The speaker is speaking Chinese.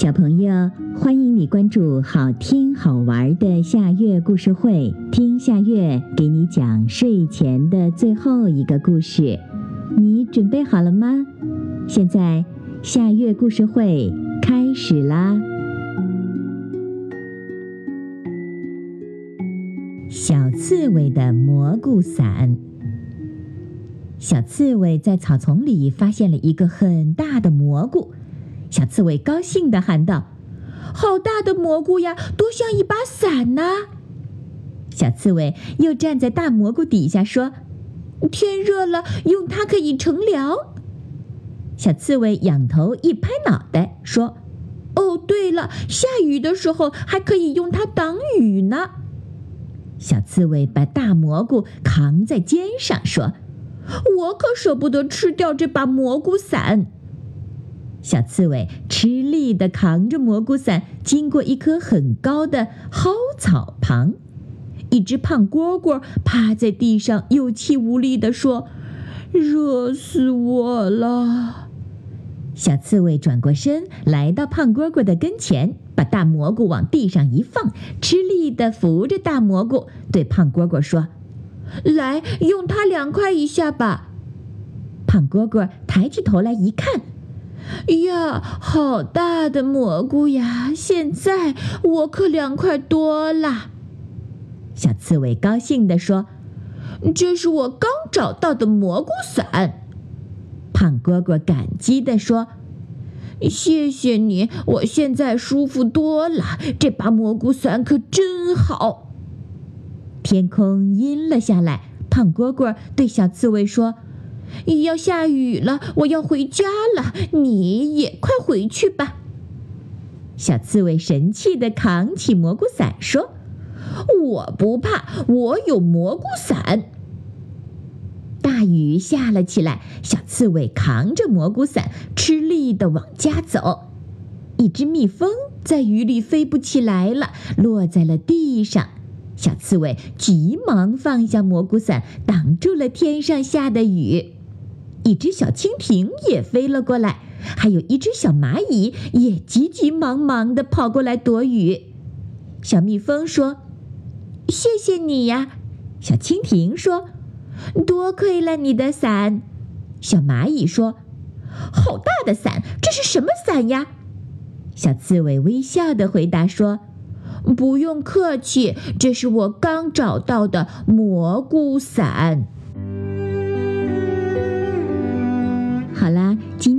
小朋友，欢迎你关注好听好玩的夏月故事会，听夏月给你讲睡前的最后一个故事。你准备好了吗？现在夏月故事会开始啦！小刺猬的蘑菇伞。小刺猬在草丛里发现了一个很大的蘑菇。小刺猬高兴地喊道：“好大的蘑菇呀，多像一把伞呐！”小刺猬又站在大蘑菇底下说：“天热了，用它可以乘凉。”小刺猬仰头一拍脑袋说：“哦，对了，下雨的时候还可以用它挡雨呢。”小刺猬把大蘑菇扛在肩上说：“我可舍不得吃掉这把蘑菇伞。”小刺猬吃力地扛着蘑菇伞，经过一棵很高的蒿草旁，一只胖蝈蝈趴在地上，有气无力地说：“热死我了。”小刺猬转过身，来到胖蝈蝈的跟前，把大蘑菇往地上一放，吃力地扶着大蘑菇，对胖蝈蝈说：“来，用它凉快一下吧。”胖蝈蝈抬起头来一看。呀，好大的蘑菇呀！现在我可凉快多了。小刺猬高兴地说：“这是我刚找到的蘑菇伞。”胖蝈蝈感激地说：“谢谢你，我现在舒服多了。这把蘑菇伞可真好。”天空阴了下来，胖蝈蝈对小刺猬说。要下雨了，我要回家了。你也快回去吧。小刺猬神气地扛起蘑菇伞说：“我不怕，我有蘑菇伞。”大雨下了起来，小刺猬扛着蘑菇伞，吃力地往家走。一只蜜蜂在雨里飞不起来了，落在了地上。小刺猬急忙放下蘑菇伞，挡住了天上下的雨。一只小蜻蜓也飞了过来，还有一只小蚂蚁也急急忙忙地跑过来躲雨。小蜜蜂说：“谢谢你呀。”小蜻蜓说：“多亏了你的伞。”小蚂蚁说：“好大的伞，这是什么伞呀？”小刺猬微笑地回答说：“不用客气，这是我刚找到的蘑菇伞。”